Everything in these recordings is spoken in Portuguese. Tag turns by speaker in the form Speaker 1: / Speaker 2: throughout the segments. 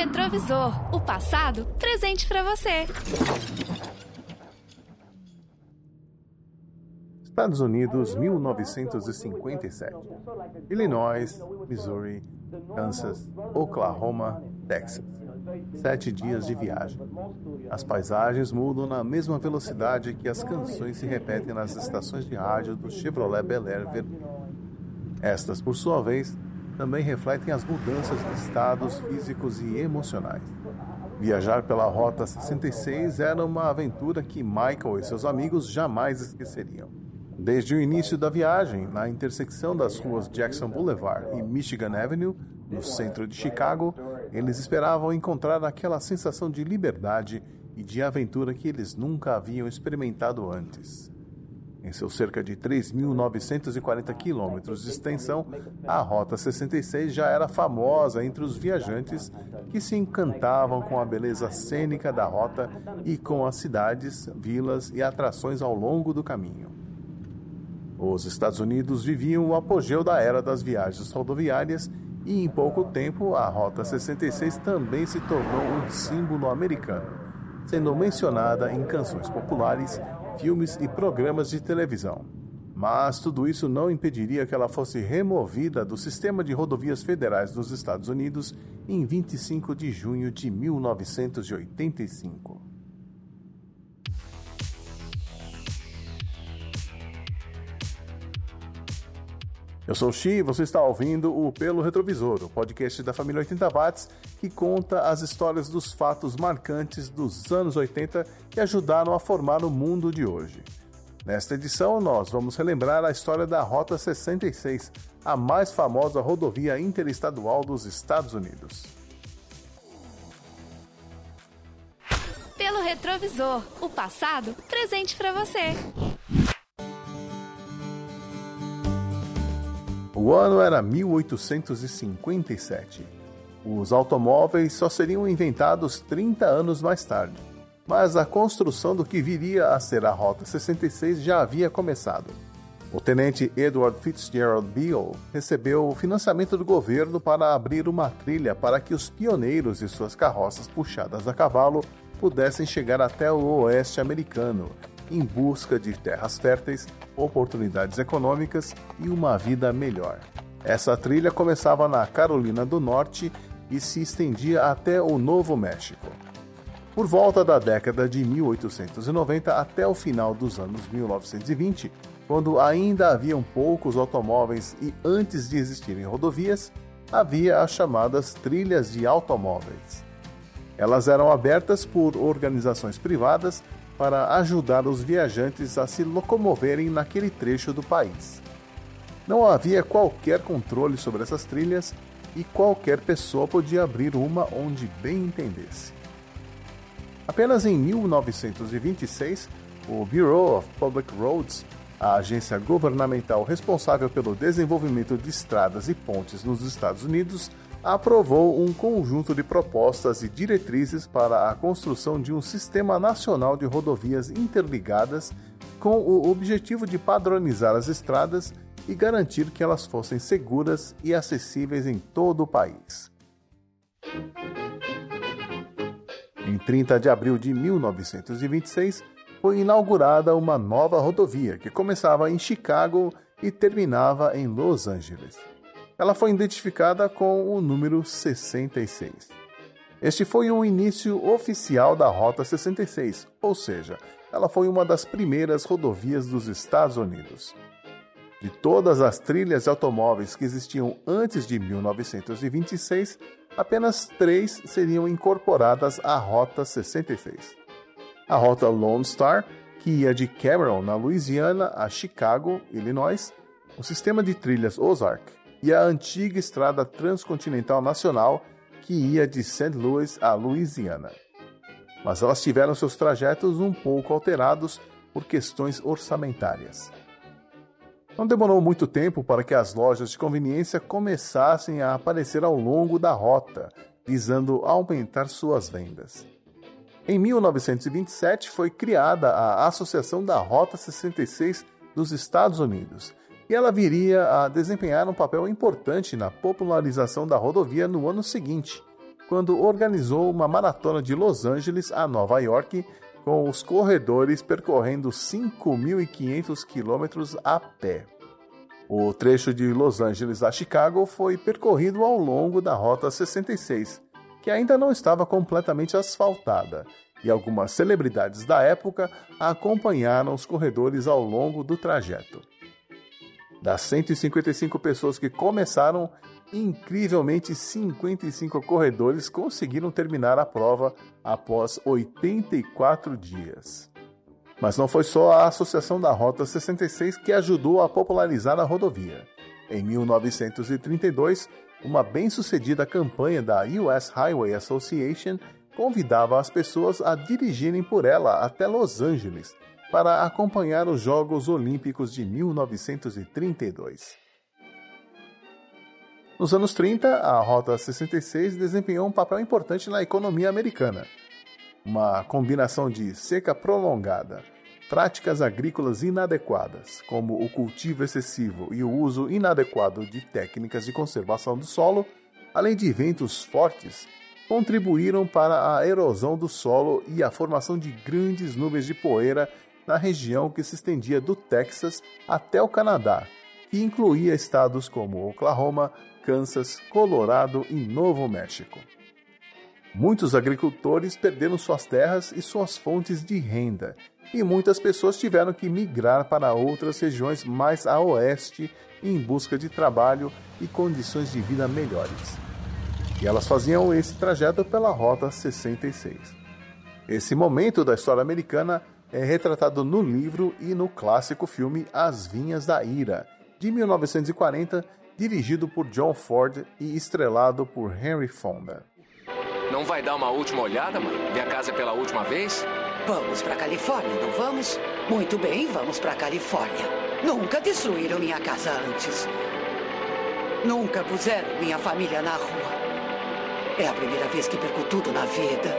Speaker 1: retrovisor, o passado presente para você.
Speaker 2: Estados Unidos, 1957. Illinois, Missouri, Kansas, Oklahoma, Texas. Sete dias de viagem. As paisagens mudam na mesma velocidade que as canções se repetem nas estações de rádio do Chevrolet Bel Air vermelho. Estas, por sua vez, também refletem as mudanças de estados físicos e emocionais. Viajar pela Rota 66 era uma aventura que Michael e seus amigos jamais esqueceriam. Desde o início da viagem, na intersecção das ruas Jackson Boulevard e Michigan Avenue, no centro de Chicago, eles esperavam encontrar aquela sensação de liberdade e de aventura que eles nunca haviam experimentado antes. Em seus cerca de 3.940 quilômetros de extensão, a Rota 66 já era famosa entre os viajantes que se encantavam com a beleza cênica da rota e com as cidades, vilas e atrações ao longo do caminho. Os Estados Unidos viviam o apogeu da era das viagens rodoviárias e, em pouco tempo, a Rota 66 também se tornou um símbolo americano, sendo mencionada em canções populares filmes e programas de televisão. Mas tudo isso não impediria que ela fosse removida do sistema de rodovias federais dos Estados Unidos em 25 de junho de 1985. Eu sou o Xi e você está ouvindo o Pelo Retrovisor, o podcast da família 80 Watts que conta as histórias dos fatos marcantes dos anos 80 que ajudaram a formar o mundo de hoje. Nesta edição, nós vamos relembrar a história da Rota 66, a mais famosa rodovia interestadual dos Estados Unidos.
Speaker 1: Pelo retrovisor, o passado presente para você.
Speaker 2: O ano era 1857. Os automóveis só seriam inventados 30 anos mais tarde, mas a construção do que viria a ser a Rota 66 já havia começado. O tenente Edward Fitzgerald Beale recebeu o financiamento do governo para abrir uma trilha para que os pioneiros e suas carroças puxadas a cavalo pudessem chegar até o oeste americano em busca de terras férteis, oportunidades econômicas e uma vida melhor. Essa trilha começava na Carolina do Norte e se estendia até o Novo México. Por volta da década de 1890 até o final dos anos 1920, quando ainda haviam poucos automóveis e antes de existirem rodovias, havia as chamadas trilhas de automóveis. Elas eram abertas por organizações privadas para ajudar os viajantes a se locomoverem naquele trecho do país. Não havia qualquer controle sobre essas trilhas e qualquer pessoa podia abrir uma onde bem entendesse. Apenas em 1926, o Bureau of Public Roads, a agência governamental responsável pelo desenvolvimento de estradas e pontes nos Estados Unidos, aprovou um conjunto de propostas e diretrizes para a construção de um sistema nacional de rodovias interligadas com o objetivo de padronizar as estradas e garantir que elas fossem seguras e acessíveis em todo o país. Em 30 de abril de 1926, foi inaugurada uma nova rodovia que começava em Chicago e terminava em Los Angeles ela foi identificada com o número 66. Este foi o início oficial da Rota 66, ou seja, ela foi uma das primeiras rodovias dos Estados Unidos. De todas as trilhas de automóveis que existiam antes de 1926, apenas três seriam incorporadas à Rota 66. A Rota Lone Star, que ia de Cameron, na Louisiana, a Chicago, Illinois, o sistema de trilhas Ozark, e a antiga estrada transcontinental nacional que ia de St. Louis a Louisiana. Mas elas tiveram seus trajetos um pouco alterados por questões orçamentárias. Não demorou muito tempo para que as lojas de conveniência começassem a aparecer ao longo da rota, visando aumentar suas vendas. Em 1927 foi criada a Associação da Rota 66 dos Estados Unidos, e ela viria a desempenhar um papel importante na popularização da rodovia no ano seguinte, quando organizou uma maratona de Los Angeles a Nova York, com os corredores percorrendo 5.500 quilômetros a pé. O trecho de Los Angeles a Chicago foi percorrido ao longo da Rota 66, que ainda não estava completamente asfaltada, e algumas celebridades da época acompanharam os corredores ao longo do trajeto. Das 155 pessoas que começaram, incrivelmente 55 corredores conseguiram terminar a prova após 84 dias. Mas não foi só a Associação da Rota 66 que ajudou a popularizar a rodovia. Em 1932, uma bem-sucedida campanha da US Highway Association convidava as pessoas a dirigirem por ela até Los Angeles para acompanhar os Jogos Olímpicos de 1932. Nos anos 30, a Rota 66 desempenhou um papel importante na economia americana. Uma combinação de seca prolongada, práticas agrícolas inadequadas, como o cultivo excessivo e o uso inadequado de técnicas de conservação do solo, além de ventos fortes, contribuíram para a erosão do solo e a formação de grandes nuvens de poeira na região que se estendia do Texas até o Canadá, que incluía estados como Oklahoma, Kansas, Colorado e Novo México. Muitos agricultores perderam suas terras e suas fontes de renda, e muitas pessoas tiveram que migrar para outras regiões mais a oeste em busca de trabalho e condições de vida melhores e elas faziam esse trajeto pela Rota 66. Esse momento da história americana é retratado no livro e no clássico filme As Vinhas da Ira, de 1940, dirigido por John Ford e estrelado por Henry Fonda.
Speaker 3: Não vai dar uma última olhada, mãe? Ver a casa pela última vez?
Speaker 4: Vamos para Califórnia, não vamos? Muito bem, vamos para Califórnia. Nunca destruíram minha casa antes. Nunca puseram minha família na rua. É a primeira vez que perco tudo na vida.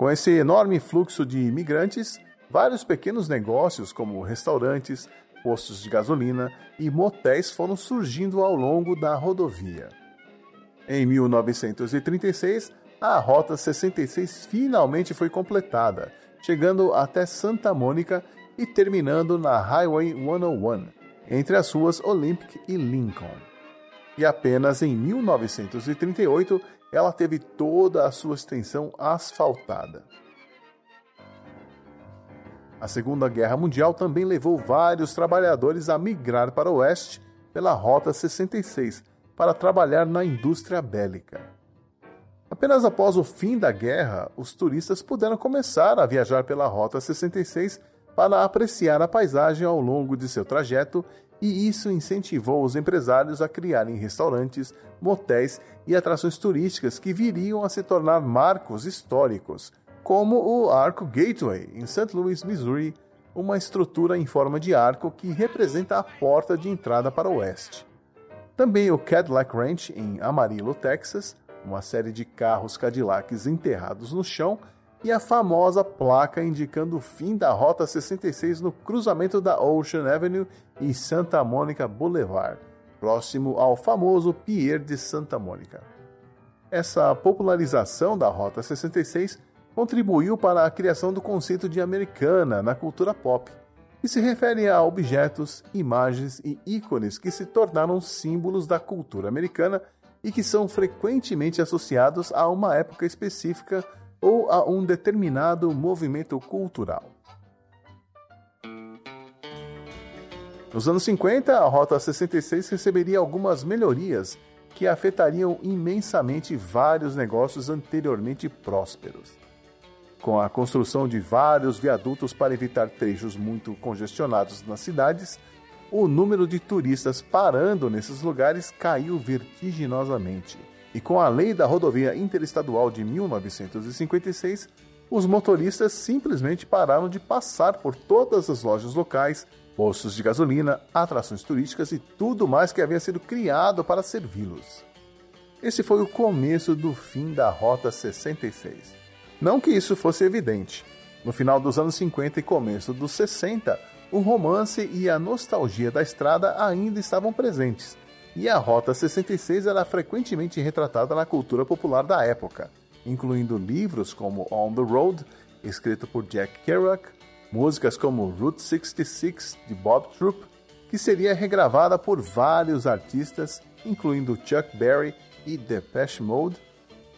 Speaker 2: Com esse enorme fluxo de imigrantes, vários pequenos negócios, como restaurantes, postos de gasolina e motéis foram surgindo ao longo da rodovia. Em 1936, a Rota 66 finalmente foi completada, chegando até Santa Mônica e terminando na Highway 101, entre as ruas Olympic e Lincoln. E apenas em 1938 ela teve toda a sua extensão asfaltada. A Segunda Guerra Mundial também levou vários trabalhadores a migrar para o oeste pela Rota 66 para trabalhar na indústria bélica. Apenas após o fim da guerra, os turistas puderam começar a viajar pela Rota 66 para apreciar a paisagem ao longo de seu trajeto, e isso incentivou os empresários a criarem restaurantes, motéis e atrações turísticas que viriam a se tornar marcos históricos, como o Arco Gateway, em St. Louis, Missouri, uma estrutura em forma de arco que representa a porta de entrada para o oeste. Também o Cadillac Ranch, em Amarillo, Texas, uma série de carros Cadillacs enterrados no chão e a famosa placa indicando o fim da Rota 66 no cruzamento da Ocean Avenue e Santa Mônica Boulevard, próximo ao famoso Pier de Santa Mônica. Essa popularização da Rota 66 contribuiu para a criação do conceito de americana na cultura pop, que se refere a objetos, imagens e ícones que se tornaram símbolos da cultura americana e que são frequentemente associados a uma época específica ou a um determinado movimento cultural. Nos anos 50, a Rota 66 receberia algumas melhorias que afetariam imensamente vários negócios anteriormente prósperos. Com a construção de vários viadutos para evitar trechos muito congestionados nas cidades, o número de turistas parando nesses lugares caiu vertiginosamente e com a lei da rodovia interestadual de 1956, os motoristas simplesmente pararam de passar por todas as lojas locais, postos de gasolina, atrações turísticas e tudo mais que havia sido criado para servi-los. Esse foi o começo do fim da Rota 66. Não que isso fosse evidente. No final dos anos 50 e começo dos 60, o romance e a nostalgia da estrada ainda estavam presentes, e a Rota 66 era frequentemente retratada na cultura popular da época, incluindo livros como On the Road, escrito por Jack Kerouac, músicas como Route 66 de Bob Troop, que seria regravada por vários artistas, incluindo Chuck Berry e Depeche Mode,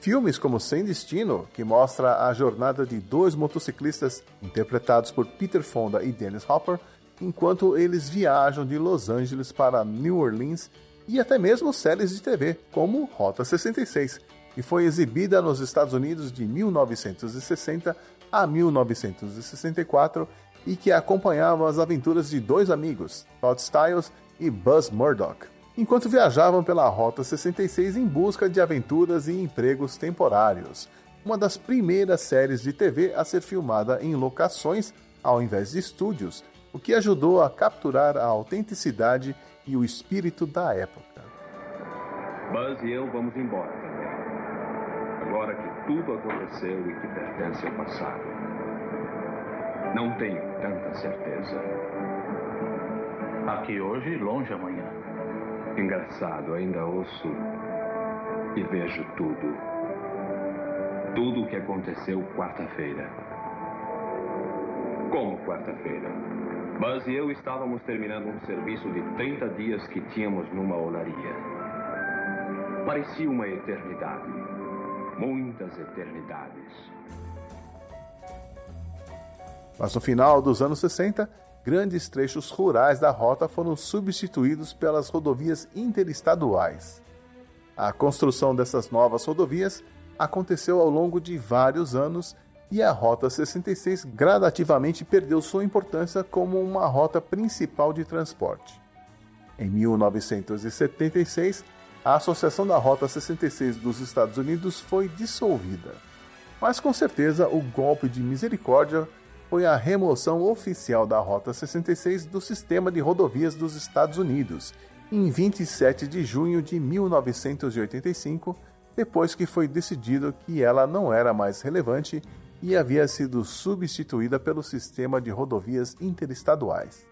Speaker 2: filmes como Sem Destino, que mostra a jornada de dois motociclistas interpretados por Peter Fonda e Dennis Hopper, enquanto eles viajam de Los Angeles para New Orleans e até mesmo séries de TV, como Rota 66, que foi exibida nos Estados Unidos de 1960 a 1964 e que acompanhava as aventuras de dois amigos, Todd Styles e Buzz Murdoch, enquanto viajavam pela Rota 66 em busca de aventuras e empregos temporários. Uma das primeiras séries de TV a ser filmada em locações ao invés de estúdios, o que ajudou a capturar a autenticidade e o espírito da época.
Speaker 5: Buzz e eu vamos embora. Agora que tudo aconteceu e que pertence ao passado. Não tenho tanta certeza.
Speaker 6: Aqui hoje, longe amanhã.
Speaker 5: Engraçado, ainda ouço e vejo tudo. Tudo o que aconteceu quarta-feira. Como quarta-feira? Buzz e eu estávamos terminando um serviço de 30 dias que tínhamos numa olaria. Parecia uma eternidade. Muitas eternidades.
Speaker 2: Mas no final dos anos 60, grandes trechos rurais da rota foram substituídos pelas rodovias interestaduais. A construção dessas novas rodovias aconteceu ao longo de vários anos e a Rota 66 gradativamente perdeu sua importância como uma rota principal de transporte. Em 1976, a Associação da Rota 66 dos Estados Unidos foi dissolvida. Mas com certeza o golpe de misericórdia foi a remoção oficial da Rota 66 do sistema de rodovias dos Estados Unidos, em 27 de junho de 1985, depois que foi decidido que ela não era mais relevante e havia sido substituída pelo sistema de rodovias interestaduais.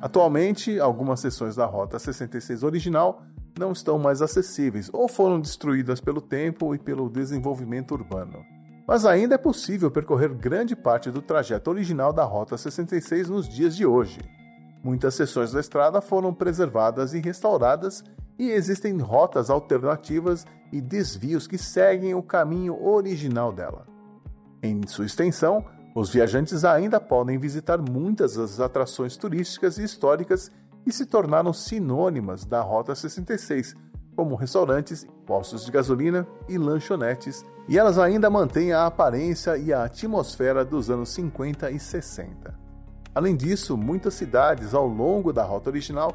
Speaker 2: Atualmente, algumas seções da Rota 66 original não estão mais acessíveis ou foram destruídas pelo tempo e pelo desenvolvimento urbano. Mas ainda é possível percorrer grande parte do trajeto original da Rota 66 nos dias de hoje. Muitas seções da estrada foram preservadas e restauradas e existem rotas alternativas e desvios que seguem o caminho original dela. Em sua extensão, os viajantes ainda podem visitar muitas das atrações turísticas e históricas que se tornaram sinônimas da Rota 66, como restaurantes, postos de gasolina e lanchonetes, e elas ainda mantêm a aparência e a atmosfera dos anos 50 e 60. Além disso, muitas cidades ao longo da rota original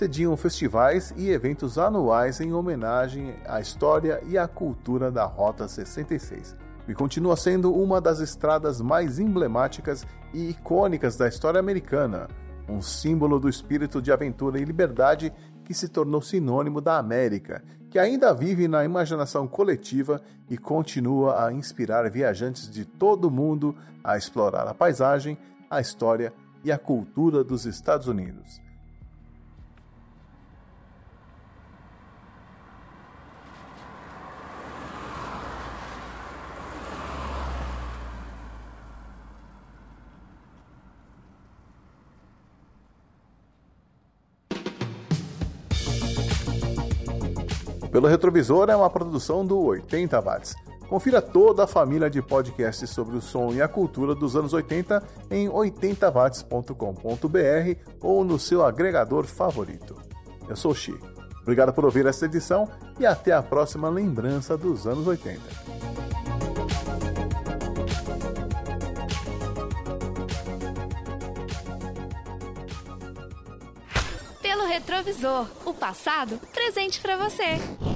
Speaker 2: cediam festivais e eventos anuais em homenagem à história e à cultura da Rota 66, e continua sendo uma das estradas mais emblemáticas e icônicas da história americana, um símbolo do espírito de aventura e liberdade que se tornou sinônimo da América, que ainda vive na imaginação coletiva e continua a inspirar viajantes de todo o mundo a explorar a paisagem, a história e a cultura dos Estados Unidos. Pelo Retrovisor é uma produção do 80 Watts. Confira toda a família de podcasts sobre o som e a cultura dos anos 80 em 80watts.com.br ou no seu agregador favorito. Eu sou o Xi. Obrigado por ouvir esta edição e até a próxima lembrança dos anos 80.
Speaker 1: Pelo retrovisor, o passado presente para você.